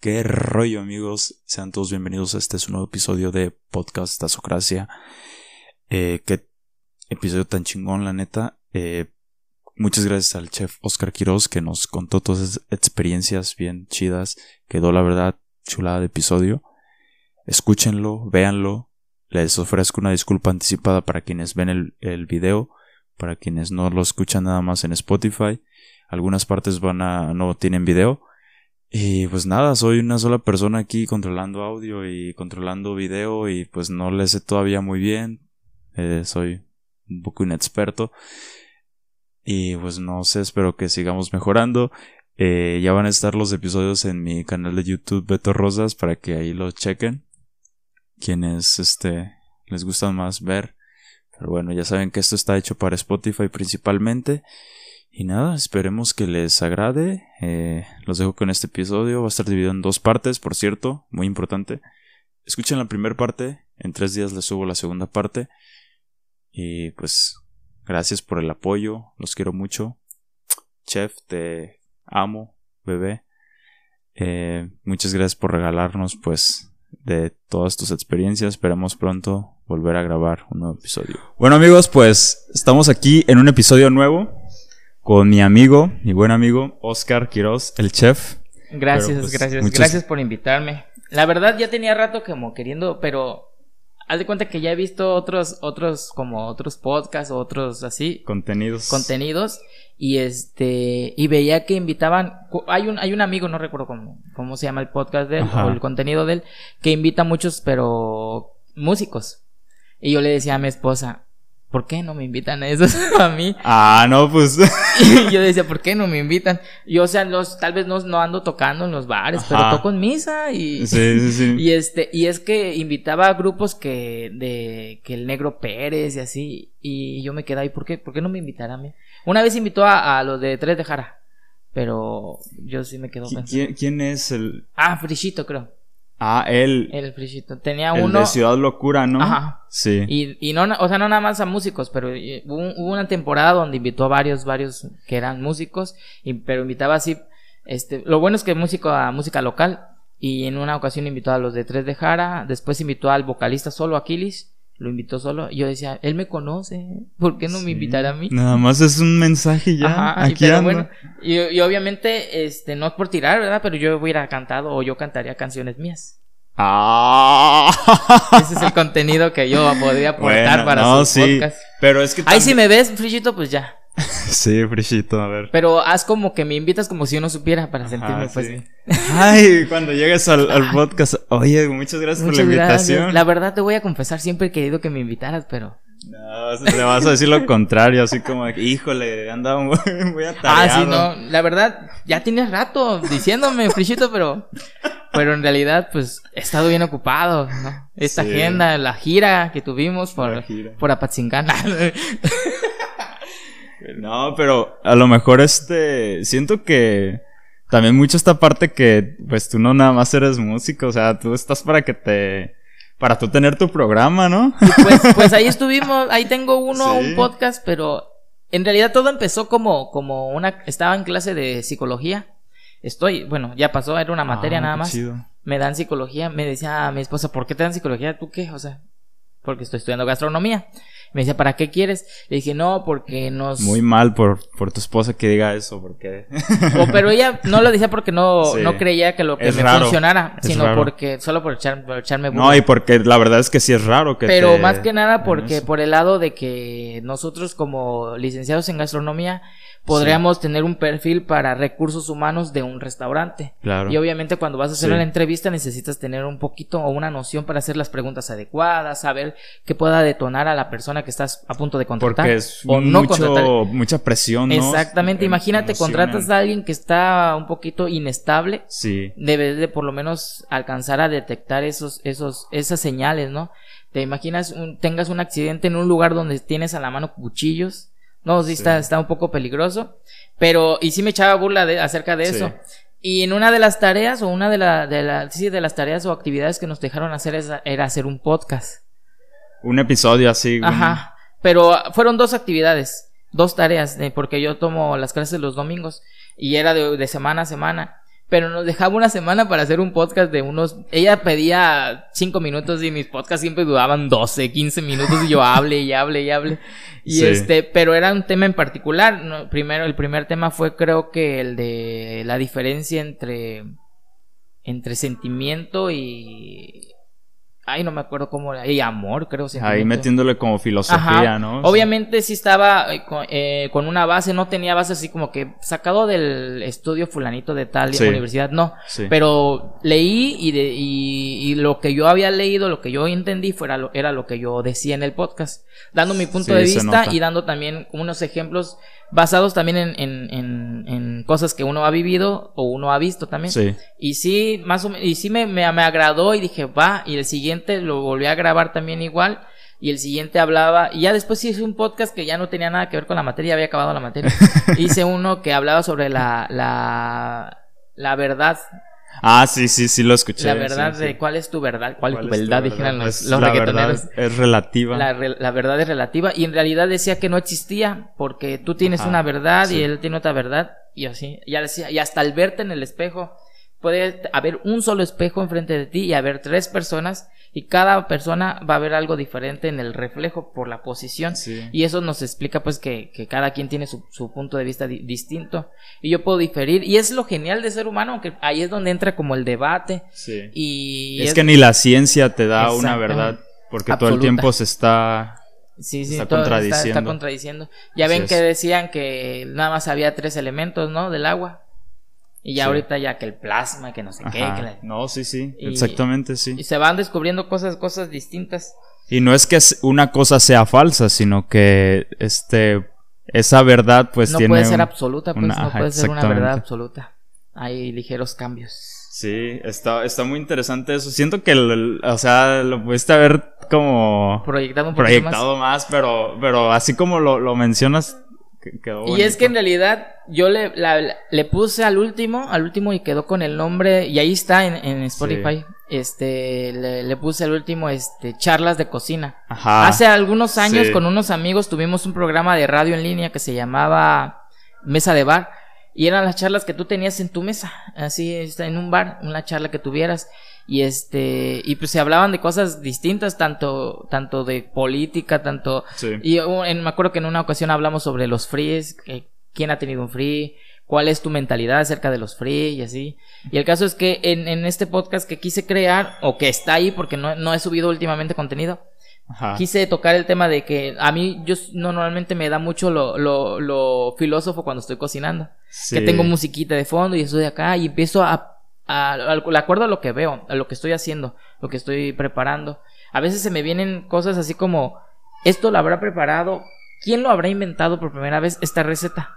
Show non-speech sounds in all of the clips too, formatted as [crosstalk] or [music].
¿Qué rollo amigos? Sean todos bienvenidos a este su nuevo episodio de Podcast Tazocracia. Eh, qué episodio tan chingón, la neta. Eh, muchas gracias al chef Oscar Quiroz que nos contó todas esas experiencias bien chidas. Quedó la verdad chulada de episodio. Escúchenlo, véanlo. Les ofrezco una disculpa anticipada para quienes ven el, el video, para quienes no lo escuchan nada más en Spotify. Algunas partes van a no tienen video. Y pues nada, soy una sola persona aquí controlando audio y controlando video y pues no le sé todavía muy bien. Eh, soy un poco inexperto. Y pues no sé, espero que sigamos mejorando. Eh, ya van a estar los episodios en mi canal de YouTube Beto Rosas para que ahí lo chequen. Quienes este les gusta más ver. Pero bueno, ya saben que esto está hecho para Spotify principalmente. Y nada, esperemos que les agrade. Eh, los dejo con este episodio. Va a estar dividido en dos partes, por cierto, muy importante. Escuchen la primera parte. En tres días les subo la segunda parte. Y pues, gracias por el apoyo. Los quiero mucho. Chef, te amo, bebé. Eh, muchas gracias por regalarnos, pues, de todas tus experiencias. Esperamos pronto volver a grabar un nuevo episodio. Bueno amigos, pues estamos aquí en un episodio nuevo con mi amigo, mi buen amigo Oscar Quiroz, el chef. Gracias, pues, gracias, gracias por invitarme. La verdad ya tenía rato como queriendo, pero haz de cuenta que ya he visto otros, otros, como otros podcasts o otros así. Contenidos. Contenidos. Y este, y veía que invitaban, hay un, hay un amigo, no recuerdo cómo, cómo se llama el podcast de él, o el contenido de él, que invita a muchos, pero músicos. Y yo le decía a mi esposa, ¿por qué no me invitan a esos [laughs] a mí? Ah, no, pues. [laughs] y yo decía, [laughs] ¿por qué no me invitan? Yo, o sea, los, tal vez no, no ando tocando en los bares, pero toco en misa y. Sí, sí, sí. Y este, y es que invitaba a grupos que, de, que el negro Pérez y así, y yo me quedaba, ¿y por qué? ¿Por qué no me invitará a mí? Una vez invitó a, a los de Tres de Jara, pero yo sí me quedo ¿Quién, ¿Quién es el...? Ah, Frichito, creo. Ah, él. El Frichito. Tenía el uno. de Ciudad Locura, ¿no? Ajá. Sí. Y, y no, o sea, no nada más a músicos, pero eh, hubo, hubo, una temporada donde invitó a varios, varios que eran músicos, y, pero invitaba así, este, lo bueno es que músico a música local, y en una ocasión invitó a los de Tres de Jara, después invitó al vocalista solo Aquiles, lo invitó solo. Y yo decía, él me conoce, ¿por qué no Sí. me invitará a mí? Nada más es un mensaje ya. Ajá, y Aquí pero bueno, y, y obviamente, este, no es por tirar, ¿verdad? Pero yo hubiera cantado o yo cantaría canciones mías. Ah. Ese es el contenido que yo podría aportar Bueno, para no, sus sí. podcasts. Pero es que. Ahí si también- me ves, Frichito, pues ya. [laughs] Sí, Frichito, a ver. Pero haz como que me invitas como si yo no supiera para sentirme Ajá, pues sí. bien. Ay, cuando llegues al, al podcast. Oye, muchas gracias Muchas por la gracias. invitación. La verdad te voy a confesar, siempre he querido que me invitaras, pero... No, le vas a decir lo contrario, así como, híjole, andaba muy, muy [laughs] Ah, atareado. sí, no. La verdad, ya tienes rato diciéndome, Frichito, pero... Pero en realidad, pues, he estado bien ocupado, ¿no? Esta Sí. agenda, la gira que tuvimos por, por Apatzingán. [laughs] No, pero a lo mejor este, siento que también mucho esta parte que, pues tú no nada más eres músico, o sea, tú estás para que te, para tú tener tu programa, ¿no? pues, pues ahí estuvimos, ahí tengo uno, Sí. un podcast, pero en realidad todo empezó como, como una, estaba en clase de psicología. Estoy, bueno, ya pasó, era una materia Ah, nada más. chido. Me dan psicología, me decía mi esposa, ¿por qué te dan psicología? ¿Tú qué? O sea, porque estoy estudiando gastronomía. Me decía, ¿para qué quieres? Le dije, no, porque nos... Muy mal por, por tu esposa que diga eso, porque... O, pero ella no lo decía porque no, [laughs] Sí. no creía que lo que Es me raro, funcionara, es sino raro. porque, solo por, echar- por echarme No, burla. y porque la verdad es que sí es raro que Pero te más que nada porque por el lado de que nosotros como licenciados en gastronomía podríamos tener un perfil para recursos humanos de un restaurante. Claro. Y obviamente cuando vas a hacer Sí. la entrevista necesitas tener un poquito o una noción para hacer las preguntas adecuadas, saber qué pueda detonar a la persona que estás a punto de contratar Porque es o no mucho, contratar. mucha presión, ¿no? Exactamente, imagínate, contratas a alguien que está un poquito inestable, Sí. debes de por lo menos alcanzar a detectar esos, esos, esas señales, ¿no? Te imaginas un, tengas un accidente en un lugar donde tienes a la mano cuchillos. No, sí, Sí. Está, está un poco peligroso. Pero, y sí me echaba burla de, acerca de Sí. eso. Y en una de las tareas, o una de, la, de, la, sí, de las tareas o actividades que nos dejaron hacer esa- era hacer un podcast. Un episodio así. un- Ajá. Pero fueron dos actividades, dos tareas, eh, porque yo tomo las clases los domingos y era de, de semana a semana. Pero nos dejaba una semana para hacer un podcast de unos... Ella pedía cinco minutos y mis podcasts siempre duraban 12, 15 minutos y yo hable y hable y hable. Y este, pero era un tema en particular. Primero, el primer tema fue creo que el de la diferencia entre, entre sentimiento y Ay, no me acuerdo cómo era. Y amor, creo. Ahí metiéndole como filosofía, ¿no? Obviamente sí estaba eh, eh, con, una base, no tenía base así como que sacado del estudio fulanito de tal y universidad, no. Pero leí y, de, y, lo que yo había leído, lo que yo entendí fuera lo, era lo que yo decía en el podcast. Dando mi punto de vista y dando también unos ejemplos basados también en, en, en, cosas que uno ha vivido o uno ha visto también. Sí. Y sí, más o menos, y sí me, me, agradó y dije, va, y el siguiente lo volví a grabar también igual. Y el siguiente hablaba, y ya después hice un podcast que ya no tenía nada que ver con la materia, había acabado la materia. [laughs] hice uno que hablaba sobre la, la, la verdad Ah, sí, sí, sí lo escuché. La verdad de cuál es tu verdad, cuál, es tu verdad, dijeron los, pues, la Verdad es relativa. La, verdad es relativa y en realidad decía que no existía porque tú tienes una verdad y él tiene otra verdad y así. Ya decía, y hasta al verte en el espejo puede haber un solo espejo enfrente de ti y haber tres personas y cada persona va a ver algo diferente en el reflejo por la posición y eso nos explica pues que, que cada quien tiene su, su punto de vista distinto y yo puedo diferir y es lo genial de ser humano aunque ahí es donde entra como el debate y es, que ni la ciencia te da una verdad porque todo el tiempo se está Sí, sí, está, contradiciendo. Está, contradiciendo. Ya ven que decían que nada más había tres elementos, ¿no? Del agua. Y ya ahorita ya que el plasma, que no sé qué. No, sí, sí, exactamente, sí. Y se van descubriendo cosas, cosas distintas. Y no es que una cosa sea falsa, sino que este esa verdad pues tiene... No puede ser absoluta, pues no puede ser una verdad absoluta. Hay ligeros cambios. Sí, está, está muy interesante eso. Siento que, o sea, lo pudiste haber como... Proyectado un Proyectado más. pero, pero así como lo, lo mencionas, y es que en realidad yo le, le puse al último, al último y quedó con el nombre, y ahí está en, Spotify. Este, le, puse al último, este, charlas de cocina. Hace algunos años con unos amigos tuvimos un programa de radio en línea que se llamaba Mesa de Bar. Y eran las charlas que tú tenías en tu mesa, así, en un bar, una charla que tuvieras y este y pues se hablaban de cosas distintas tanto tanto de política tanto y en, me acuerdo que en una ocasión hablamos sobre los frees quién ha tenido un free cuál es tu mentalidad acerca de los free y así y el caso es que en, en este podcast que quise crear o que está ahí porque no, no he subido últimamente contenido Quise tocar el tema de que a mí yo normalmente me da mucho lo, lo, lo filósofo cuando estoy cocinando. Que tengo musiquita de fondo y estoy acá y empiezo a de acuerdo a lo que veo, a lo que estoy haciendo, lo que estoy preparando. A veces se me vienen cosas así como, esto lo habrá preparado, ¿quién lo habrá inventado por primera vez esta receta?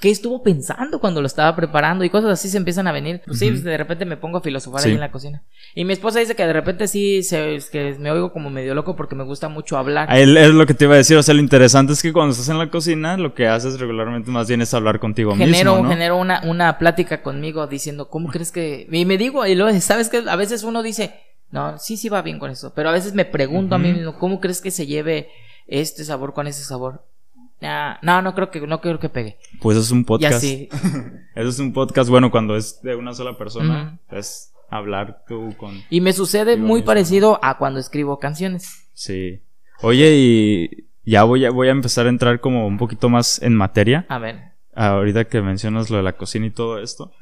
¿Qué estuvo pensando cuando lo estaba preparando? Y cosas así se empiezan a venir. Pues sí, de repente me pongo a filosofar ahí en la cocina. Y mi esposa dice que de repente sí se, que me oigo como medio loco porque me gusta mucho hablar. es lo que te iba a decir. O sea, lo interesante es que cuando estás en la cocina, lo que haces regularmente más bien es hablar contigo genero, mismo. Genero una, una plática conmigo diciendo, ¿cómo crees que.? Y me digo, y luego, ¿sabes qué? A veces uno dice, no, sí, sí va bien con eso. Pero a veces me pregunto a mí mismo, ¿cómo crees que se lleve este sabor con ese sabor? No, no creo que, no creo que pegue. Pues es un podcast. Eso [laughs] es un podcast, bueno, cuando es de una sola persona, es hablar tú con... Y me sucede muy parecido a cuando escribo canciones. Sí. Oye, y ya voy a, voy a empezar a entrar como un poquito más en materia. A ver. Ahorita que mencionas lo de la cocina y todo esto.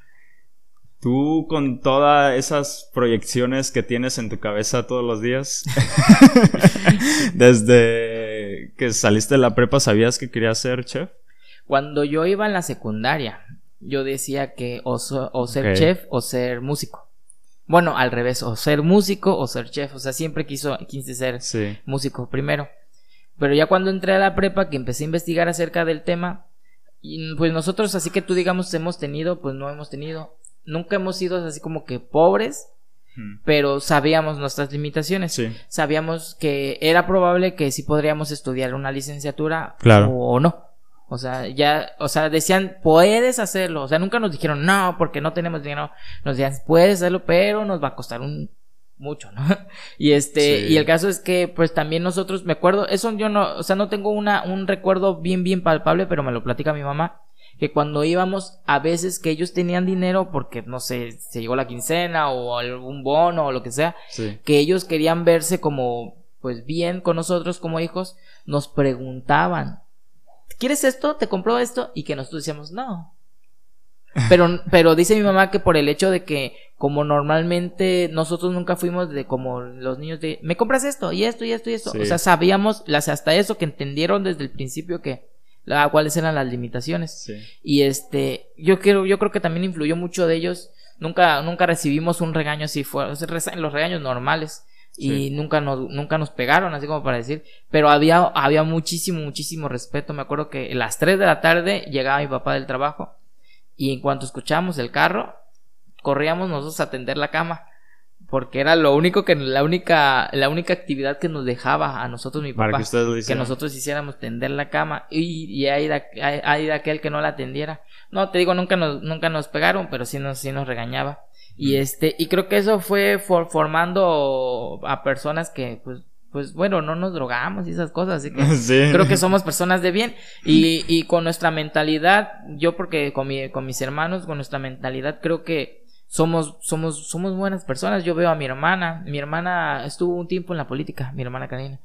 Tú con todas esas proyecciones que tienes en tu cabeza todos los días, [laughs] [laughs] desde que saliste de la prepa, ¿sabías que querías ser chef? Cuando yo iba en la secundaria, yo decía que o, ser chef o ser músico. Bueno, al revés, o ser músico o ser chef. O sea, siempre quiso, quise ser músico primero. Pero ya cuando entré a la prepa, que empecé a investigar acerca del tema, pues nosotros, así que tú digamos, hemos tenido, pues no hemos tenido nunca hemos sido así como que pobres, pero sabíamos nuestras limitaciones. Sabíamos que era probable que sí podríamos estudiar una licenciatura o, no. O sea, ya, o sea, decían, puedes hacerlo. O sea, nunca nos dijeron, no, porque no tenemos dinero. Nos decían, puedes hacerlo, pero nos va a costar un mucho, ¿no? [laughs] y este, y el caso es que, pues también nosotros, me acuerdo, eso yo no, o sea, no tengo una, un recuerdo bien, bien palpable, pero me lo platica mi mamá que cuando íbamos, a veces que ellos tenían dinero porque, no sé, se llegó la quincena o algún bono o lo que sea, que ellos querían verse como, pues bien con nosotros como hijos, nos preguntaban, ¿quieres esto? ¿Te compró esto? Y que nosotros decíamos, no. [laughs] Pero, pero dice mi mamá que por el hecho de que como normalmente nosotros nunca fuimos de como los niños de me compras esto y esto y esto y esto. O sea, sabíamos las, hasta eso que entendieron desde el principio que la, cuáles eran las limitaciones. Y este, yo quiero, yo creo que también influyó mucho de ellos. Nunca, nunca recibimos un regaño así fue, los regaños normales. Y nunca nos, nunca nos pegaron, así como para decir. Pero había, había muchísimo, muchísimo respeto. Me acuerdo que a las 3 de la tarde llegaba mi papá del trabajo. Y en cuanto escuchamos el carro, corríamos nosotros a tender la cama porque era lo único que la única la única actividad que nos dejaba a nosotros mi papá que, nosotros hiciéramos tender la cama y, y hay, de, aquel que no la atendiera. No te digo nunca nos nunca nos pegaron pero sí nos sí nos regañaba. Y este y creo que eso fue formando a personas que pues pues bueno, no nos drogamos y esas cosas, así que [laughs] creo que somos personas de bien. Y, y con nuestra mentalidad, yo porque con, mi, con mis hermanos, con nuestra mentalidad creo que somos, somos, somos buenas personas. Yo veo a mi hermana, mi hermana estuvo un tiempo en la política, mi hermana Karina,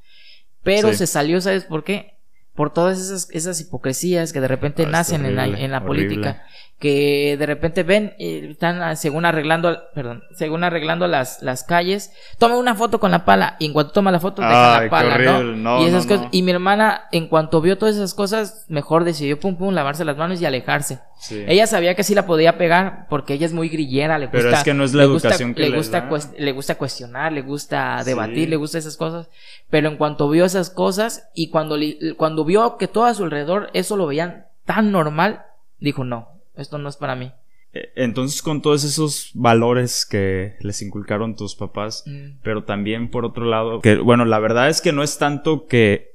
pero se salió, ¿sabes por qué? Por todas esas, esas hipocresías que de repente ah, nacen en la, en la política que de repente ven, están ah, según arreglando, perdón, según arreglando las, las calles, toma una foto con la pala y en cuanto toma la foto deja la pala, ¿no? Y esas cosas, y mi hermana en cuanto vio todas esas cosas, mejor decidió pum pum lavarse las manos y alejarse. Ella sabía que sí la podía pegar porque ella es muy grillera, le gusta Pero es que no es la educación que le gusta le gusta cuestionar, le gusta debatir, le gusta esas cosas, pero en cuanto vio esas cosas y cuando cuando vio que todo a su alrededor eso lo veían tan normal, dijo, "No, esto no es para mí. Eh, entonces con todos esos valores que les inculcaron tus papás, mm. pero también por otro lado, que bueno, la verdad es que no es tanto que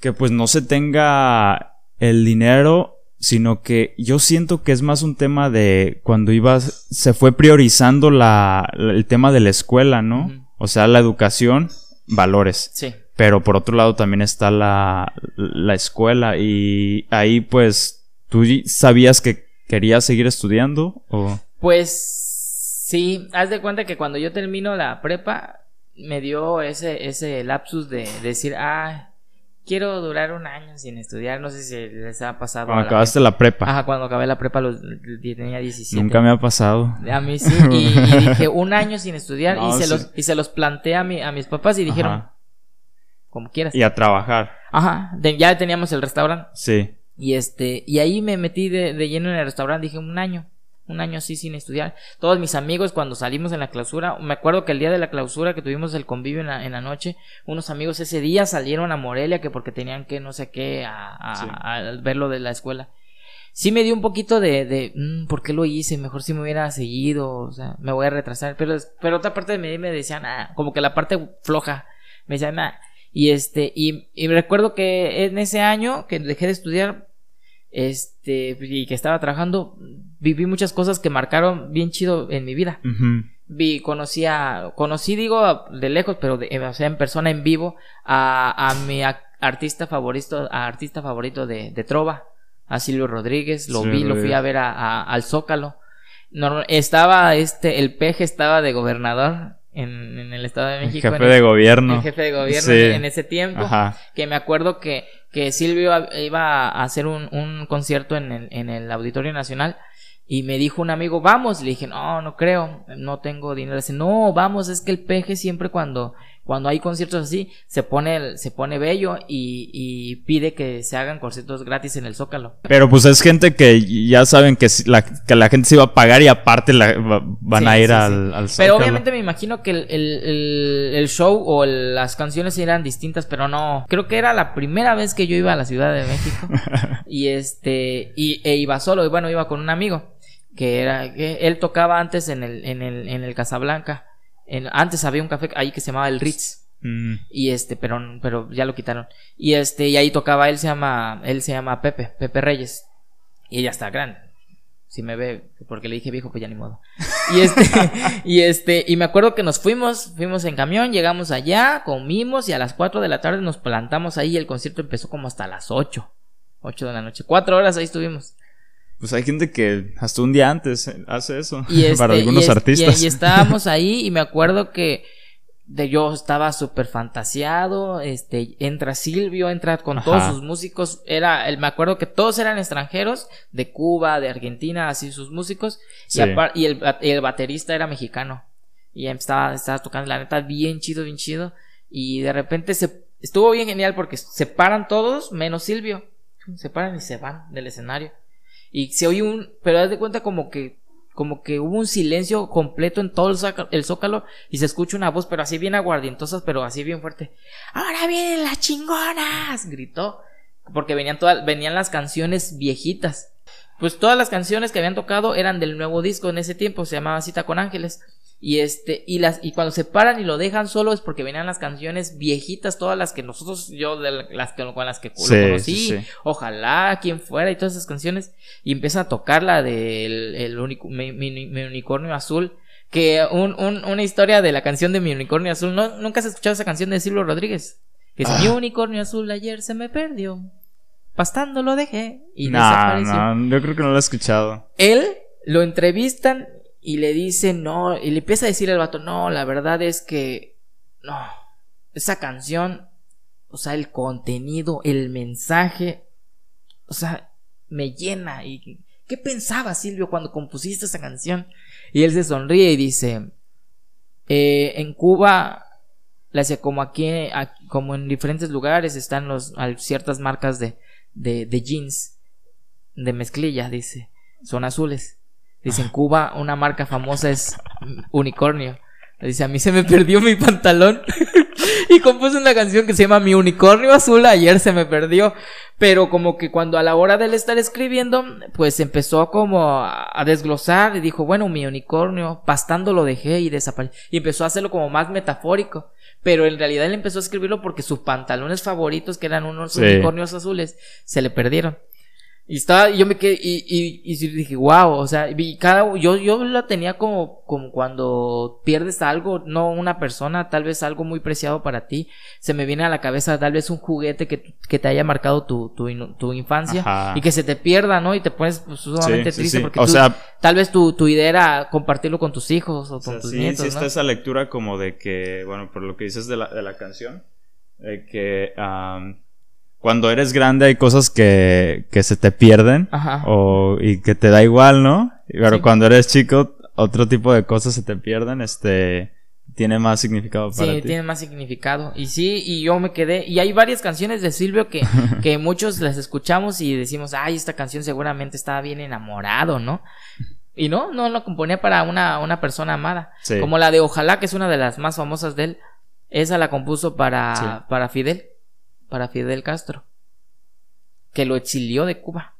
que pues no se tenga el dinero, sino que yo siento que es más un tema de cuando ibas, se fue priorizando la, el tema de la escuela, ¿no? O sea, la educación, valores. Sí. Pero por otro lado también está la, la escuela y ahí pues ¿Tú sabías que querías seguir estudiando? O? Pues sí, haz de cuenta que cuando yo termino la prepa, me dio ese, ese lapsus de decir, ah, quiero durar un año sin estudiar. No sé si les ha pasado. Cuando acabaste la prepa. Ajá, cuando acabé la prepa los, tenía 17. Nunca me ha pasado. A mí sí. Y, dije, [laughs] un año sin estudiar. y, se los, y se los planteé a, mi, a mis papás y dijeron, como quieras. Y a trabajar. Ajá, ya teníamos el restaurante. Sí. Y este, y ahí me metí de, lleno en el restaurante, dije un año, un año así sin estudiar. Todos mis amigos cuando salimos en la clausura, me acuerdo que el día de la clausura que tuvimos el convivio en la, en la noche, unos amigos ese día salieron a Morelia que porque tenían que no sé qué a, a, ver lo de la escuela. Sí me dio un poquito de, de mm, ¿por qué lo hice? Mejor si me hubiera seguido, o sea, me voy a retrasar. Pero, pero otra parte de mí me decían, ah, como que la parte floja, me decían, ah, y este, y, y recuerdo que en ese año que dejé de estudiar, este, y que estaba trabajando, viví muchas cosas que marcaron bien chido en mi vida. Vi, conocí a, conocí, digo, de lejos, pero de, o sea, en persona, en vivo, a, a mi artista favorito, a artista favorito de, de Trova, a Silvio Rodríguez, lo vi, lo fui a ver a, al Zócalo. estaba este, el peje estaba de gobernador en, en el Estado de México. El jefe de gobierno. El jefe de gobierno en ese tiempo. Que me acuerdo que que Silvio iba a hacer un, un concierto en el, en el Auditorio Nacional y me dijo un amigo, vamos, le dije, no, no creo, no tengo dinero. Dice, no, vamos, es que el peje siempre cuando, cuando hay conciertos así, se pone, se pone bello y, y pide que se hagan conciertos gratis en el Zócalo. Pero pues es gente que ya saben que la, que la gente se iba a pagar y aparte la, van a ir al, al, Zócalo. Pero obviamente me imagino que el, el, el, show o las canciones eran distintas, pero no. Creo que era la primera vez que yo iba a la Ciudad de México. [laughs] y este, y, e iba solo, y bueno, iba con un amigo que era que él tocaba antes en el en el en el Casablanca. En, antes había un café ahí que se llamaba el Ritz. Mm. Y este, pero pero ya lo quitaron. Y este y ahí tocaba él se llama él se llama Pepe, Pepe Reyes. Y ella está grande. Si me ve, porque le dije viejo, pues ya ni modo. Y este, [laughs] y este, y me acuerdo que nos fuimos, fuimos en camión, llegamos allá, comimos y a las 4 de la tarde nos plantamos ahí y el concierto empezó como hasta las 8. 8 de la noche. Cuatro horas ahí estuvimos. Pues hay gente que hasta un día antes hace eso. Y [laughs] este, para algunos y es- artistas. Y, y estábamos [laughs] ahí y me acuerdo que de yo estaba súper fantasiado, este, entra Silvio, entra con Ajá. todos sus músicos, era, el, me acuerdo que todos eran extranjeros, de Cuba, de Argentina, así sus músicos, Sí. y, y el, el baterista era mexicano, y estaba, estaba tocando, la neta, bien chido, bien chido, y de repente se, estuvo bien genial porque se paran todos, menos Silvio, se paran y se van del escenario. Y se oye un, pero haz de cuenta como que, como que hubo un silencio completo en todo el, zaca- el zócalo y se escucha una voz, pero así bien aguardientosa, pero así bien fuerte. Ahora vienen las chingonas, gritó, porque venían todas, venían las canciones viejitas. Pues todas las canciones que habían tocado eran del nuevo disco en ese tiempo, se llamaba Cita con Ángeles. Y este, y las, y cuando se paran y lo dejan solo es porque venían las canciones viejitas, todas las que nosotros, yo, de las que, con las que Sí, lo conocí, sí, sí. ojalá, quien fuera y todas esas canciones, y empieza a tocar la del el unico- mi, mi- mi unicornio azul, que un, un- una historia de la canción de mi unicornio azul, ¿no? ¿nunca has escuchado esa canción de Silvio Rodríguez? Que es Ah. mi unicornio azul ayer se me perdió, pastando lo dejé y no, desapareció. no, yo creo que no lo he escuchado. Él lo entrevistan y le dicen, no, y le empieza a decir al vato, no, la verdad es que, no, esa canción, o sea, el contenido, el mensaje, o sea, me llena. ¿Y qué pensaba Silvio cuando compusiste esa canción? Y él se sonríe y dice, eh, en Cuba, como aquí, a- como en diferentes lugares están los, ciertas marcas de, de, de jeans, de mezclilla, dice, son azules. Dice, en Cuba una marca famosa es Unicornio. Dice, a mí se me perdió mi pantalón. [laughs] y compuso una canción que se llama Mi unicornio azul, ayer se me perdió. Pero como que cuando a la hora de él estar escribiendo, pues empezó como a desglosar y dijo, bueno, mi unicornio, pastando lo dejé y desapareció. Y empezó a hacerlo como más metafórico. Pero en realidad él empezó a escribirlo porque sus pantalones favoritos, que eran unos Sí. unicornios azules, se le perdieron. Y estaba, y yo me quedé, y, y, y dije, wow, o sea, y cada, yo, yo la tenía como, como cuando pierdes algo, no una persona, tal vez algo muy preciado para ti, se me viene a la cabeza tal vez un juguete que, que te haya marcado tu, tu, tu infancia Ajá. y que se te pierda, ¿no? Y te pones pues, sumamente Sí, triste sí. porque O tú- sea- tal vez tu, tu idea era compartirlo con tus hijos o O con sea, tus nietos, sí está ¿no? esa lectura como de que, bueno, por lo que dices de la, de la canción, de que cuando eres grande hay cosas que, que se te pierden Ajá. o, y que te da igual, ¿no? Pero Sí. cuando eres chico, otro tipo de cosas se te pierden, este, tiene más significado para Sí, ti. tiene más significado. Y sí, y yo me quedé. Y hay varias canciones de Silvio que, [laughs] que muchos las escuchamos y decimos, ay, esta canción seguramente estaba bien enamorado, ¿no? Y no, no lo componía para una, una persona amada. Sí. Como la de Ojalá, que es una de las más famosas de él. Esa la compuso para, Sí. para Fidel. Para Fidel Castro. Que lo exilió de Cuba.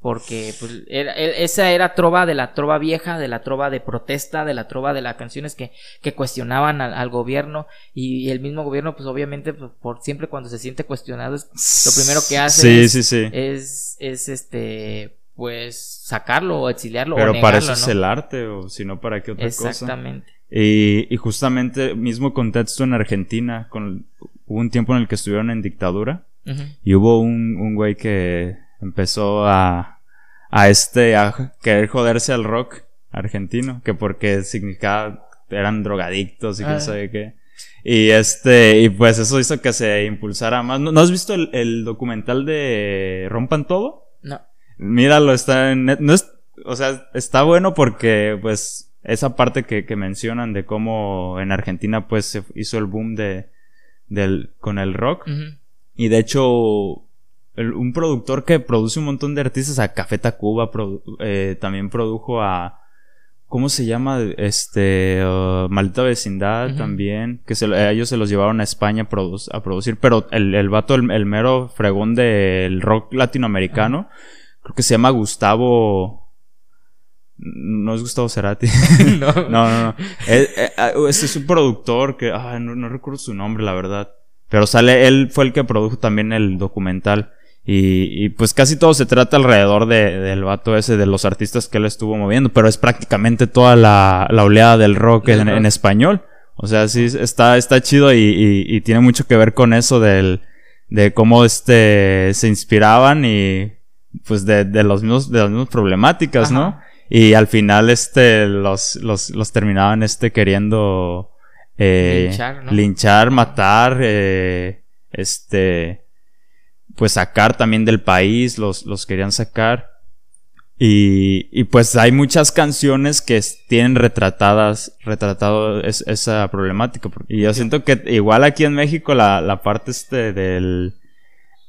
Porque pues, era- e- esa era trova de la trova vieja, de la trova de protesta, de la trova de las canciones que, que cuestionaban al, al gobierno y el mismo gobierno pues obviamente pues, por siempre cuando se siente cuestionado es lo primero que hace Sí, es- sí, sí. es, es este pues sacarlo o exiliarlo Pero o para eso es el arte, o si no, ¿para qué otra cosa? Exactamente. Y, y justamente, mismo contexto en Argentina, con, hubo un tiempo en el que estuvieron en dictadura y hubo un, un güey que empezó a, a este, a querer joderse al rock argentino, que porque significaba, eran drogadictos y quién Ah. sabe qué. Y este, y pues eso hizo que se impulsara más. ¿No, no has visto el, el documental de Rompan Todo? No. Míralo, está en net- no es, o sea, está bueno porque pues esa parte que, que mencionan de cómo en Argentina pues se hizo el boom de del con el rock y de hecho el- un productor que produce un montón de artistas a Café Tacuba produ- eh, también produjo a ¿Cómo se llama? Este. uh, Maldita Vecindad también. Que se, ellos se los llevaron a España a, produ- a producir. Pero el, el vato, el, el mero fregón del rock latinoamericano. Creo que se llama Gustavo. No es Gustavo Cerati. [laughs] [laughs] no. no, no, no. Eh, eh, Este es un productor que. ah, no, no recuerdo su nombre, la verdad. Pero sale. Él fue el que produjo también el documental. Y, y pues casi todo se trata alrededor de, del vato ese, de los artistas que él estuvo moviendo, pero es prácticamente toda la, la oleada del rock, en, español. O sea, sí, está, está chido y, y- y tiene mucho que ver con eso del, de cómo este se inspiraban y pues de, de los mismos, de las mismas problemáticas, ¿no? Y al final este los, los, los terminaban este queriendo eh, Linchar, ¿no? linchar, matar, eh, este pues sacar también del país, los, los querían sacar. Y, y pues hay muchas canciones que tienen retratadas, retratado es- esa problemática. Y yo siento que igual aquí en México la, la parte este del,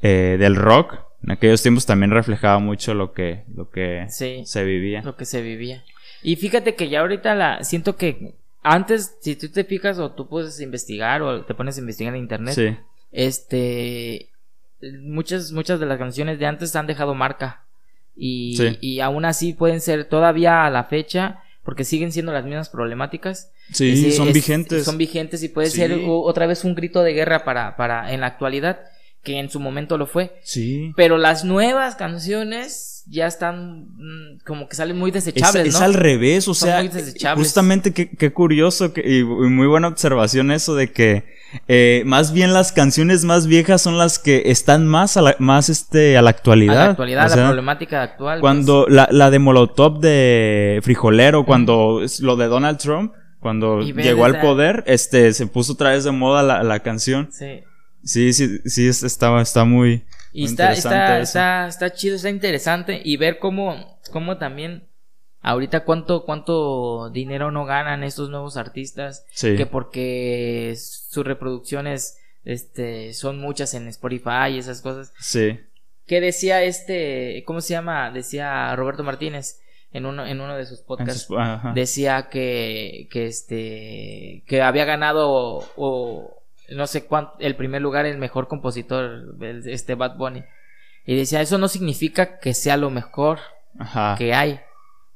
eh, del rock, en aquellos tiempos también reflejaba mucho lo que, lo que Sí. se vivía. lo que se vivía. Y fíjate que ya ahorita la siento que antes, si tú te fijas o tú puedes investigar o te pones a investigar en internet, Sí, este muchas muchas de las canciones de antes han dejado marca y, Sí. y aún así pueden ser todavía a la fecha porque siguen siendo las mismas problemáticas. sí, Ese- son es- vigentes. Son vigentes y puede Sí. ser otra vez un grito de guerra para, para en la actualidad que en su momento lo fue. sí. Pero las nuevas canciones ya están mm, como que salen muy desechables, es, ¿no? es al revés, o Son sea, muy desechables. justamente qué, qué curioso que- y, muy buena observación eso de que eh, más bien las canciones más viejas son las que están más a la, más este a la actualidad. a la actualidad, O sea, la problemática actual. pues. cuando la, la de Molotov de Frijolero, cuando es lo de Donald Trump, cuando llegó al poder, este se puso otra vez de moda la, la canción. sí. Sí, sí, sí, es- estaba, está muy, Y muy está, interesante está, eso. está, está chido, está interesante y ver cómo, cómo también ahorita cuánto, cuánto dinero no ganan estos nuevos artistas, Sí. que porque sus reproducciones, este, son muchas en Spotify y esas cosas. Sí. ¿Qué decía este, cómo se llama? Decía Roberto Martínez en uno, en uno de sus podcasts. Decía que, que este que había ganado o no sé cuánto el primer lugar el mejor compositor el- este Bad Bunny y decía eso no significa que sea lo mejor Ajá. que hay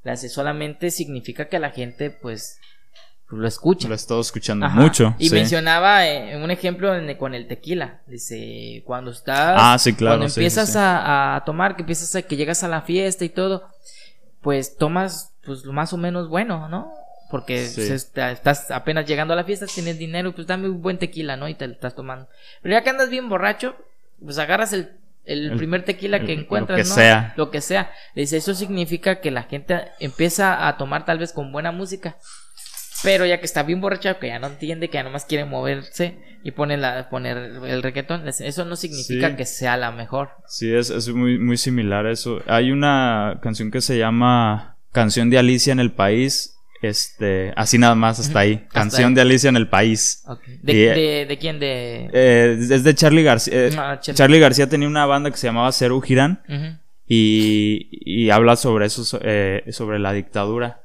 hace- solamente significa que la gente pues lo escucha Lo he estado escuchando Ajá. mucho. y sí. mencionaba eh, un ejemplo en- con el tequila dice cuando estás Ah, sí, claro. cuando sí, empiezas sí. A, a tomar, que empiezas a que llegas a la fiesta y todo, pues tomas pues lo más o menos bueno, ¿no? Porque Sí. pues, está- estás apenas llegando a la fiesta, tienes dinero, pues dame un buen tequila, ¿no? Y te lo estás tomando. Pero ya que andas bien borracho, pues agarras el, el El- primer tequila que el- lo encuentras, que ¿no? sea. Lo que sea. Dice, eso significa que la gente empieza a tomar tal vez con buena música. Pero ya que está bien borracha, que ya no entiende, que ya nomás quiere moverse y pone la, poner el reggaetón, eso no significa Sí. que sea la mejor. Sí, es, es muy, muy similar a eso. Hay una canción que se llama Canción de Alicia en el País. Este, así nada más hasta ahí. Hasta Canción ahí. de Alicia en el País. Ok. ¿De, Y, eh, de, de quién? De... Eh, es de Charlie García. eh, Ah, Charlie. Charlie García tenía una banda que se llamaba Ceru Girán y, y habla sobre eso, so- eh, sobre la dictadura.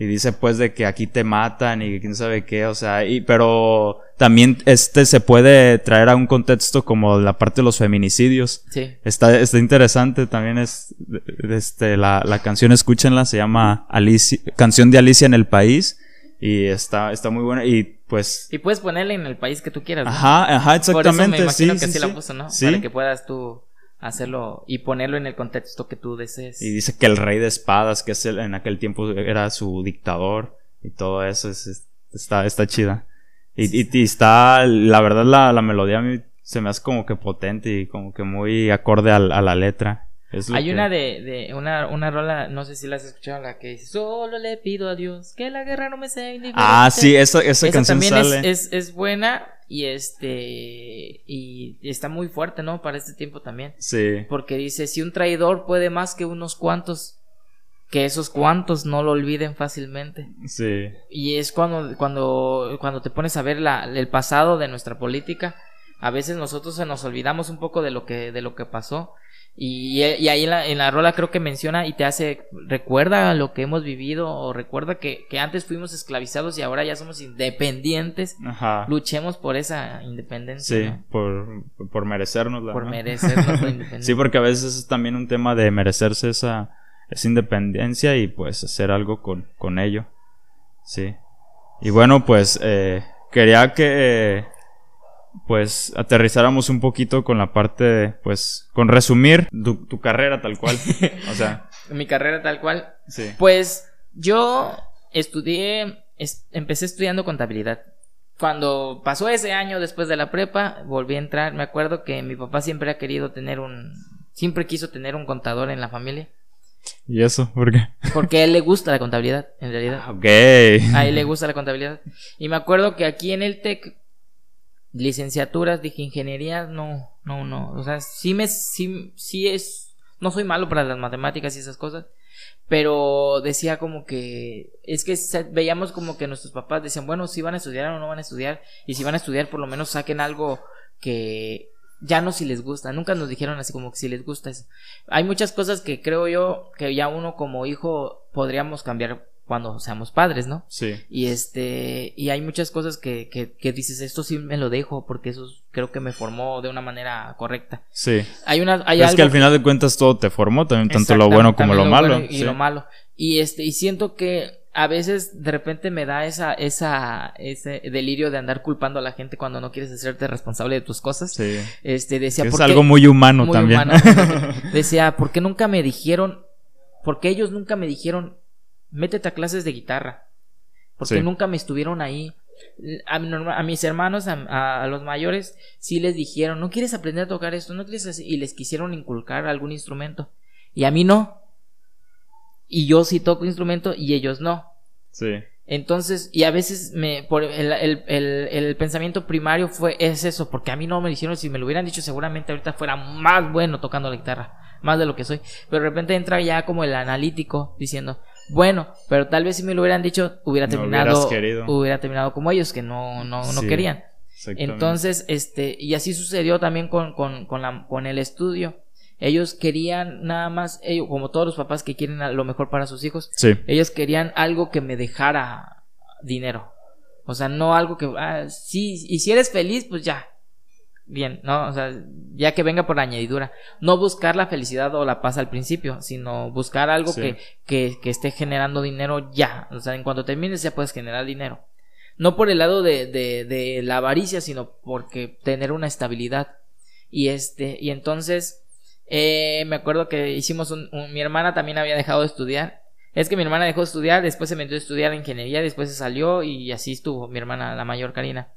Y dice pues de que aquí te matan y quién sabe qué, o sea, y, pero también este se puede traer a un contexto como la parte de los feminicidios. Sí. Está, está interesante, también es este, la, la canción, escúchenla, se llama Alicia, Canción de Alicia en el País y está, está muy buena y pues... Y puedes ponerle en el país que tú quieras. ¿no? Ajá, ajá, Por eso exactamente. me imagino sí, que sí, sí, la puso, ¿no? Sí. Para que puedas tú hacerlo y ponerlo en el contexto que tú desees. Y dice que el rey de espadas, que es el- en aquel tiempo era su dictador y todo eso, es, es- está, está chida. Y, y- y está, la verdad, la, la melodía a mí se me hace como que potente y como que muy acorde a, la letra. Hay que- una de, de una, una rola, no sé si la has escuchado, la que dice, solo le pido a Dios que la guerra no me sea indiferente. Ah, sí, esa, esa, Esa canción también es, sale. es, es buena y este y está muy fuerte, ¿no? Para este tiempo también. Sí, Porque dice, si un traidor puede más que unos cuantos, que esos cuantos no lo olviden fácilmente. sí. Y es cuando, cuando, cuando te pones a ver la, el pasado de nuestra política, a veces nosotros se nos olvidamos un poco de lo que, de lo que pasó. Y, y ahí en la, en la rola creo que menciona y te hace, recuerda lo que hemos vivido o recuerda que, que antes fuimos esclavizados y ahora ya somos independientes. Ajá. Luchemos por esa independencia. Sí, ¿no? por, por merecernosla. Por ¿no? merecernos la [laughs] independencia. Sí, porque a veces es también un tema de merecerse esa, esa independencia y pues hacer algo con, con ello. Sí. Y bueno, pues eh, quería que eh, pues aterrizáramos un poquito con la parte, de, pues, con resumir tu, tu carrera tal cual. [laughs] o sea, Mi carrera tal cual. sí. Pues yo estudié, es- empecé estudiando contabilidad, cuando pasó ese año después de la prepa, volví a entrar. Me acuerdo que mi papá siempre ha querido tener un. Siempre quiso tener un contador en la familia. ¿Y eso? ¿Por qué? Porque a él le gusta la contabilidad, en realidad. Ok. A él le gusta la contabilidad. Y me acuerdo que aquí en el TEC, licenciaturas, dije ingeniería, no, no, no. O sea, sí me, sí, sí es, no soy malo para las matemáticas y esas cosas. Pero decía como que, es que veíamos como que nuestros papás decían, bueno, si van a estudiar o no van a estudiar. Y si van a estudiar, por lo menos saquen algo que, ya no si les gusta, nunca nos dijeron así como que si les gusta eso. Hay muchas cosas que creo yo que ya uno como hijo podríamos cambiar cuando seamos padres, ¿no? Sí. Y este, y hay muchas cosas que, que, que dices, esto sí me lo dejo porque eso creo que me formó de una manera correcta. Sí. Hay una, hay es que al final de cuentas todo te formó, también, tanto lo bueno como lo, malo. y lo malo. Y este, y siento que a veces de repente me da esa, esa, ese delirio de andar culpando a la gente cuando no quieres hacerte responsable de tus cosas. Sí. Este, decía, es algo muy humano también. [laughs] decía, ¿por qué nunca me dijeron, porque ellos nunca me dijeron, métete a clases de guitarra? Porque nunca me estuvieron ahí. A, mis hermanos, a, los mayores, sí les dijeron, no quieres aprender a tocar esto, no quieres y les quisieron inculcar algún instrumento. Y a mí no y yo sí toco instrumento y ellos no. Sí. Entonces, y a veces me, por el, el, el, pensamiento primario fue, es eso, porque a mí no me dijeron, si me lo hubieran dicho, seguramente ahorita fuera más bueno tocando la guitarra, más de lo que soy. Pero de repente entra ya como el analítico diciendo, bueno, pero tal vez si me lo hubieran dicho, hubiera terminado, hubiera terminado como ellos, que no, no, no querían. Entonces, este, y así sucedió también con, con, con, la, con el estudio. Ellos querían nada más, ellos, como todos los papás que quieren lo mejor para sus hijos, ellos querían algo que me dejara dinero. O sea, no algo que, ah, sí, y si eres feliz, pues ya. Bien, ¿no? O sea, ya que venga por añadidura. No buscar la felicidad o la paz al principio, sino buscar algo que, que, que, esté generando dinero ya. O sea, en cuanto termines ya puedes generar dinero. No por el lado de, de, de la avaricia, sino porque tener una estabilidad. Y este, y entonces, eh, me acuerdo que hicimos un, Mi hermana también había dejado de estudiar. Es que mi hermana dejó de estudiar, después se metió a estudiar ingeniería, después se salió y así estuvo mi hermana, la mayor Karina.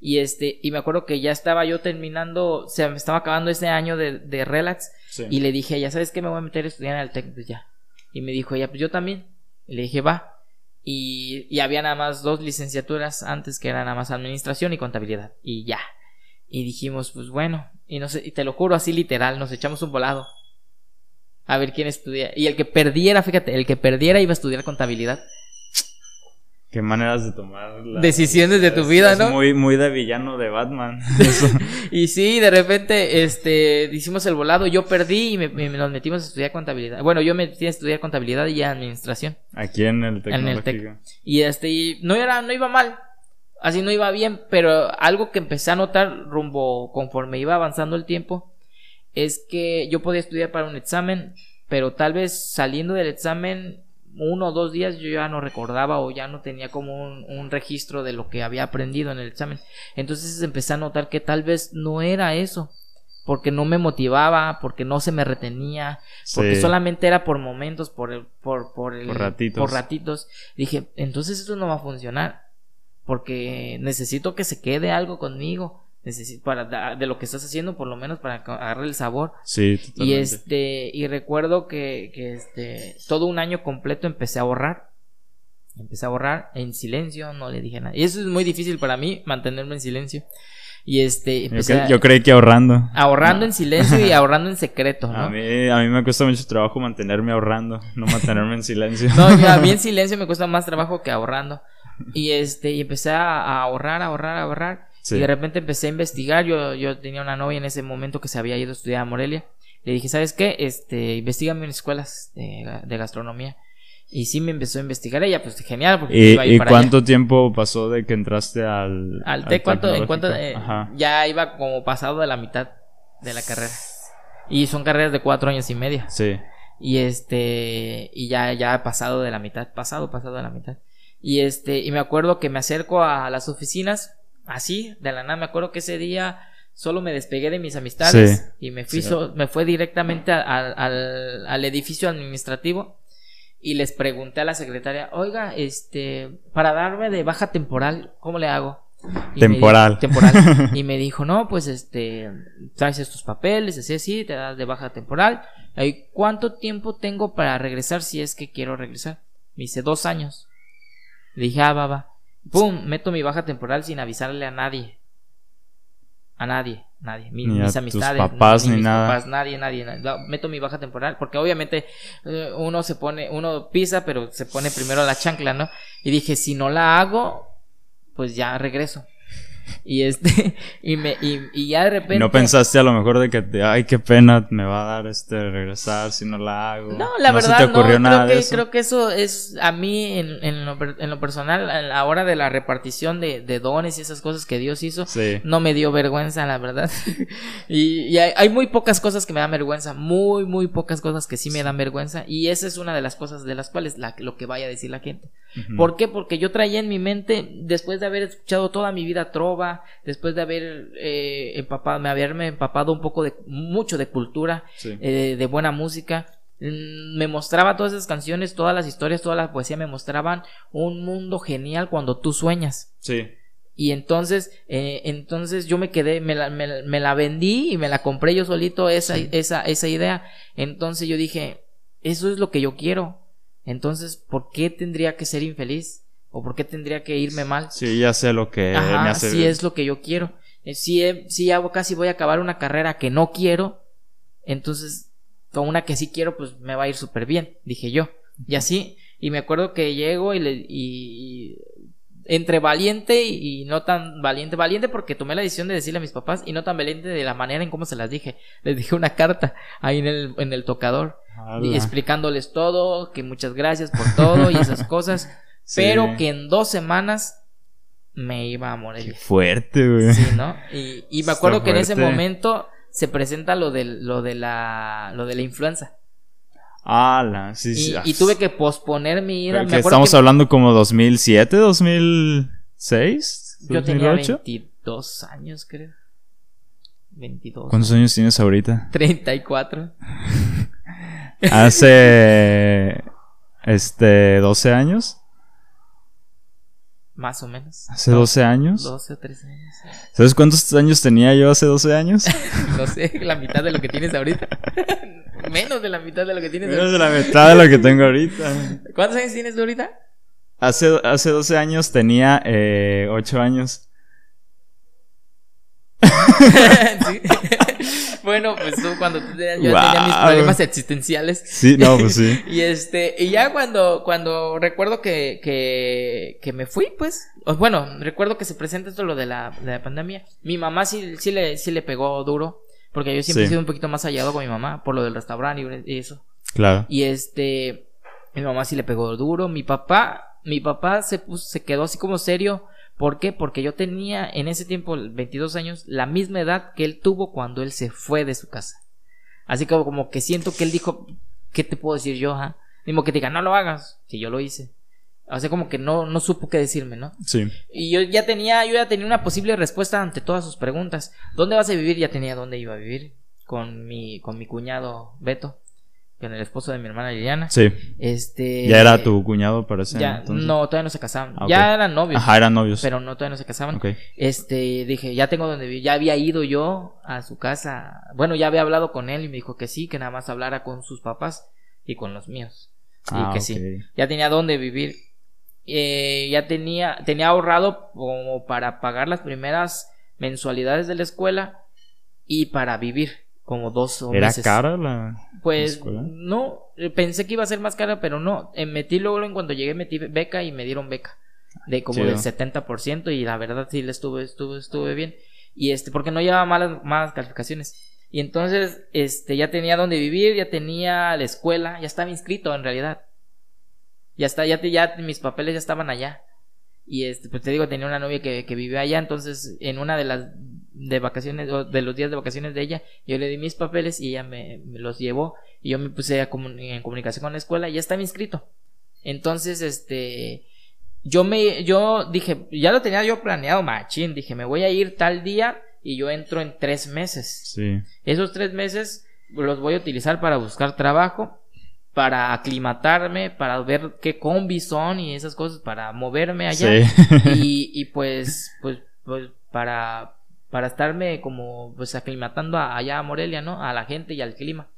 Y este, y me acuerdo que ya estaba yo terminando, se me estaba acabando ese año de, de relax. Y le dije, ya sabes que me voy a meter a estudiar en el TEC, pues ya. Y me dijo ella, pues yo también. Y le dije, va. Y, y había nada más dos licenciaturas antes que eran nada más administración y contabilidad. Y ya. Y dijimos, pues bueno, y, no sé, y te lo juro así literal, nos echamos un volado. A ver quién estudia. Y el que perdiera, fíjate, el que perdiera iba a estudiar contabilidad. Qué maneras de tomar decisiones de tu vida, ¿no? Muy, muy de villano de Batman. [laughs] y sí, de repente, este, hicimos el volado, yo perdí y me, nos metimos a estudiar contabilidad. Bueno, yo me metí a estudiar contabilidad y administración. Aquí en el tecnológico. Y este, no era, no iba mal así no iba bien, pero algo que empecé a notar rumbo conforme iba avanzando el tiempo es que yo podía estudiar para un examen, pero tal vez saliendo del examen uno o dos días yo ya no recordaba o ya no tenía como un, registro de lo que había aprendido en el examen. Entonces empecé a notar que tal vez no era eso, porque no me motivaba, porque no se me retenía, porque solamente era por momentos, por, por, por, el, ratitos. por ratitos. Dije, entonces esto no va a funcionar porque necesito que se quede algo conmigo necesito para de lo que estás haciendo por lo menos para agarrar el sabor. Sí y este y recuerdo que, que este todo un año completo empecé a ahorrar. Empecé a ahorrar en silencio no le dije nada y eso es muy difícil para mí mantenerme en silencio. Y este yo, creí que ahorrando. Ahorrando en silencio y [laughs] ahorrando en secreto ¿no? a mí a mí me cuesta mucho trabajo mantenerme ahorrando no mantenerme en silencio. No a mí en [laughs] silencio me cuesta más trabajo que ahorrando. Y este, y empecé a ahorrar, a ahorrar, a ahorrar. Y de repente empecé a investigar. Yo, yo tenía una novia en ese momento que se había ido a estudiar a Morelia. Le dije, ¿sabes qué? Este, investigame en escuelas de, gastronomía. Y sí me empezó a investigar ella, pues genial. Porque ¿Y, iba ¿y cuánto tiempo pasó de que entraste al. Al TEC, ¿cuánto? En cuánto eh, ya iba como pasado de la mitad de la carrera. Y son carreras de cuatro años y medio. Sí. Y este. Y ya, ya pasado de la mitad. Pasado, pasado de la mitad. Y este, y me acuerdo que me acerco a las oficinas, así, de la nada, me acuerdo que ese día solo me despegué de mis amistades y me fui, me fue directamente al, al edificio administrativo y les pregunté a la secretaria, oiga, este, para darme de baja temporal, ¿cómo le hago? Y Temporal. temporal. [laughs] Y me dijo, no, pues este, traes estos papeles, así, así, te das de baja temporal. Ahí, ¿Cuánto tiempo tengo para regresar si es que quiero regresar? Me dice, dos años. Le dije, ah, va, va. Pum, meto mi baja temporal sin avisarle a nadie. A nadie, nadie. Mi- Ni a mis tus amistades. papás, ni mis nada. papás, nadie, nadie, Meto mi baja temporal porque obviamente eh, uno se pone, uno pisa, pero se pone primero la chancla, ¿no? Y dije, si no la hago, pues ya regreso. [laughs] Y este, y me, y, y ya de repente. ¿No pensaste a lo mejor de que, te- ay, qué pena me va a dar este regresar si no la hago? No, la verdad te ocurrió no. nada creo, de que, eso? creo que eso es a mí en, en, lo, en lo personal, a la hora de la repartición de, de dones y esas cosas que Dios hizo, Sí. no me dio vergüenza, la verdad. [laughs] y y hay, hay muy pocas cosas que me dan vergüenza, muy, muy pocas cosas que sí me dan vergüenza. Y esa es una de las cosas de las cuales la- lo que vaya a decir la gente. ¿Por qué? Porque yo traía en mi mente, después de haber escuchado toda mi vida trova, después de haber eh, empapado, me haberme empapado un poco de, mucho de cultura, Sí. eh, de buena música, mm, me mostraba todas esas canciones, todas las historias, toda la poesía, me mostraban un mundo genial cuando tú sueñas. Sí. Y entonces, eh, entonces yo me quedé, me la, me, me la vendí y me la compré yo solito esa, Sí. esa, esa idea. Entonces yo dije, eso es lo que yo quiero. Entonces, ¿por qué tendría que ser infeliz? ¿O por qué tendría que irme mal? Sí, ya sé lo que Ajá, me hace. si es lo que yo quiero. Eh, Si, si hago casi voy a acabar una carrera que no quiero, entonces con una que sí quiero, pues me va a ir súper bien, dije yo. Y así, y me acuerdo que llego y, le, y entre valiente y, no tan valiente, valiente porque tomé la decisión de decirle a mis papás y no tan valiente de la manera en cómo se las dije. Les dije una carta ahí en el, en el tocador y Ala. explicándoles todo, que muchas gracias por todo y esas [laughs] cosas, Sí. pero que en dos semanas me iba a Qué morir. fuerte, güey. Sí, ¿no? Y, y me acuerdo Está que en ese momento se presenta lo de, lo de la lo de la influenza. Ala, sí, Y, sí. y tuve que posponer mi ida. Me estamos que hablando como 2007, 2006, yo tenía 2008. 22 años, creo. 22. ¿Cuántos años tienes ahorita? [laughs] 34. [laughs] Hace este 12 años. Más o menos. Hace 12 años. 12 o 13 años. ¿Sabes cuántos años tenía yo hace 12 años? [laughs] No sé, la mitad de lo que tienes ahorita. [laughs] Menos de la mitad de lo que tienes Menos de ahorita. la mitad de lo que tengo ahorita. ¿Cuántos años tienes tú ahorita? Hace, hace 12 años tenía eh, 8 años. [laughs] Sí. Bueno, pues tú cuando tú tenías- yo tenía mis problemas existenciales. Sí, no, pues sí. [laughs] y este, y ya cuando, cuando recuerdo que, que, que me fui, pues, bueno, recuerdo que se presenta esto lo de la, de la pandemia. Mi mamá sí, sí le, sí le pegó duro, porque yo siempre Sí. he sido un poquito más hallado con mi mamá, por lo del restaurante y eso. Claro. Y este, mi mamá sí le pegó duro. Mi papá, mi papá se puso, se quedó así como serio. ¿Por qué? Porque yo tenía en ese tiempo, 22 años, la misma edad que él tuvo cuando él se fue de su casa. Así como, como que siento que él dijo, ¿qué te puedo decir yo? ah? Mismo que te diga, no lo hagas, si yo lo hice. O sea, como que no, no supo qué decirme, ¿no? Sí. Y yo ya tenía, yo ya tenía una posible respuesta ante todas sus preguntas. ¿Dónde vas a vivir? Ya tenía dónde iba a vivir. Con mi, con mi cuñado Beto. Con el esposo de mi hermana Liliana. Sí. Este. Ya era tu cuñado, parece. Ya, entonces? no, todavía no se casaban. Ah. Ya eran novios. Ajá, eran novios. Pero no, todavía no se casaban. Ok. Este, dije, ya tengo donde vivir. Ya había ido yo a su casa. Bueno, ya había hablado con él y me dijo que sí, que nada más hablara con sus papás y con los míos. Y Ah, que sí. Ya tenía donde vivir. Eh, ya tenía, tenía ahorrado como para pagar las primeras mensualidades de la escuela y para vivir como dos o ¿Era meses. cara la Pues escuela? no, eh, pensé que iba a ser más cara, pero no. Eh, metí luego en cuando llegué metí beca y me dieron beca de como Chido. del 70% y la verdad sí le estuve estuve estuve bien y este porque no llevaba malas malas calificaciones. Y entonces este ya tenía donde vivir, ya tenía la escuela, ya estaba inscrito en realidad. Ya está, ya te- ya mis papeles ya estaban allá. Y este, pues te digo, tenía una novia que, que vivía allá, entonces en una de las de vacaciones, o de los días de vacaciones de ella, yo le di mis papeles y ella me, me los llevó y yo me puse a comun- en comunicación con la escuela y ya estaba inscrito. Entonces, este, yo me, yo dije, ya lo tenía yo planeado, machín, dije, me voy a ir tal día y yo entro en tres meses. Sí. Esos tres meses los voy a utilizar para buscar trabajo, para aclimatarme, para ver qué combis son y esas cosas, para moverme allá. [laughs] Y, y pues, pues, pues, para, para estarme como, pues, aclimatando allá a Morelia, ¿no? A la gente y al clima.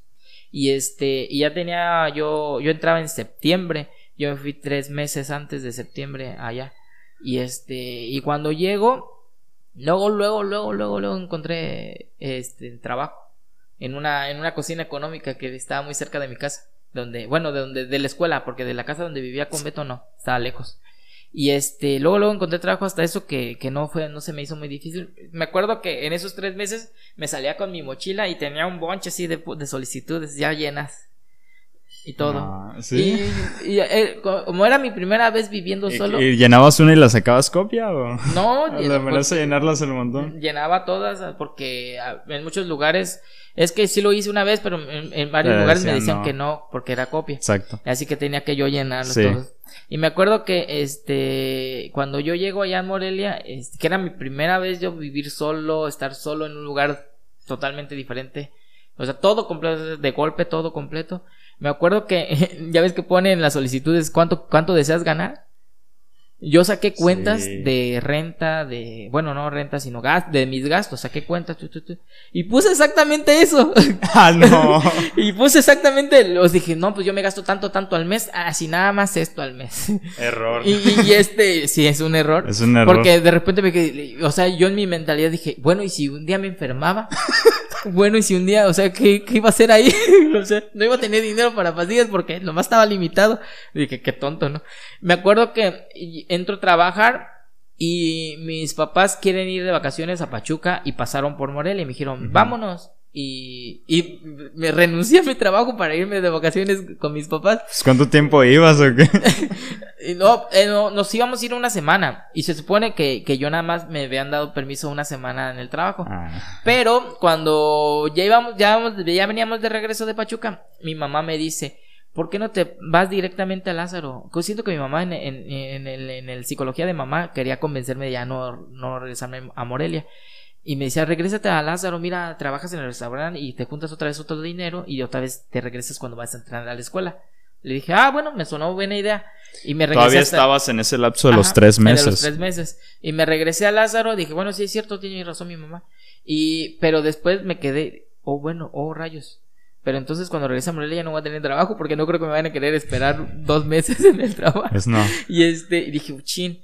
Y este, y ya tenía, yo, yo entraba en septiembre, yo me fui tres meses antes de septiembre allá. Y este, y cuando llego, luego, luego, luego, luego, luego encontré, este, trabajo en una, en una cocina económica que estaba muy cerca de mi casa donde, bueno, de donde, de la escuela, porque de la casa donde vivía con Beto no, estaba lejos. Y este, luego, luego encontré trabajo hasta eso que, que no fue, no se me hizo muy difícil. Me acuerdo que en esos tres meses me salía con mi mochila y tenía un bonche así de, de solicitudes ya llenas y todo. Ah, ¿sí? Y, eh, como era mi primera vez viviendo solo. ¿Y, llenabas una y la sacabas copia o? No, [laughs] pues, llenarlas el montón. Llenaba todas porque ah, en muchos lugares es que sí lo hice una vez, pero en, varios lugares me decían que no porque era copia. Exacto. Así que tenía que yo llenarlos todos. Y me acuerdo que este cuando yo llego allá en Morelia, este, que era mi primera vez yo vivir solo, estar solo en un lugar totalmente diferente. O sea, todo completo, de golpe, todo completo. Me acuerdo que, [laughs] ya ves que ponen en las solicitudes cuánto, cuánto deseas ganar. Yo saqué cuentas de renta, de, bueno, no renta, sino gas, de mis gastos, saqué cuentas, y puse exactamente eso. [laughs] Ah, no. [laughs] y puse exactamente, los dije, no, pues yo me gasto tanto, tanto al mes, así nada más esto al mes. [laughs] Error. Y, y, este, sí, es un error. Es un error. Porque de repente me quedé, o sea, yo en mi mentalidad dije, bueno, y si un día me enfermaba, bueno, y si un día, o sea, ¿qué, qué iba a hacer ahí? o sea, no iba a tener dinero para pastillas porque más estaba limitado. dije, qué tonto, ¿no? Me acuerdo que entro a trabajar y mis papás quieren ir de vacaciones a Pachuca y pasaron por Morelia y me dijeron, vámonos. Y, y me renuncié a mi trabajo para irme de vacaciones con mis papás. Pues, ¿Cuánto tiempo ibas o qué? [laughs] Eh, no, nos íbamos a ir una semana. Y se supone que, que, yo nada más me habían dado permiso una semana en el trabajo. Ah. Pero cuando ya íbamos, ya, ya veníamos de regreso de Pachuca, mi mamá me dice, ¿por qué no te vas directamente a Lázaro? siento que mi mamá en, en, en, el, en el psicología de mamá quería convencerme de ya no, no regresarme a Morelia. Y me decía, regrésate a Lázaro, mira, trabajas en el restaurante y te juntas otra vez otro dinero y otra vez te regresas cuando vas a entrar a la escuela. Le dije, ah, bueno, me sonó buena idea. Y me regresé. Todavía estabas en ese lapso de los tres meses. De los tres meses. Y me regresé a Lázaro, dije, bueno, sí es cierto, tiene razón mi mamá. Y, pero después me quedé, oh, bueno, oh, rayos. Pero entonces cuando regrese a Morelia ya no voy a tener trabajo porque no creo que me vayan a querer esperar dos meses en el trabajo. Es no. [laughs] Y este, y dije, chin.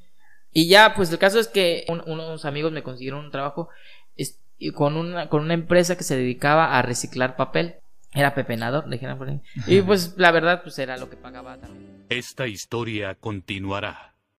Y ya, pues el caso es que unos amigos me consiguieron un trabajo con una, con una empresa que se dedicaba a reciclar papel. Era pepenador, dijeron por ahí. Y pues la verdad, pues era lo que pagaba también. Esta historia continuará.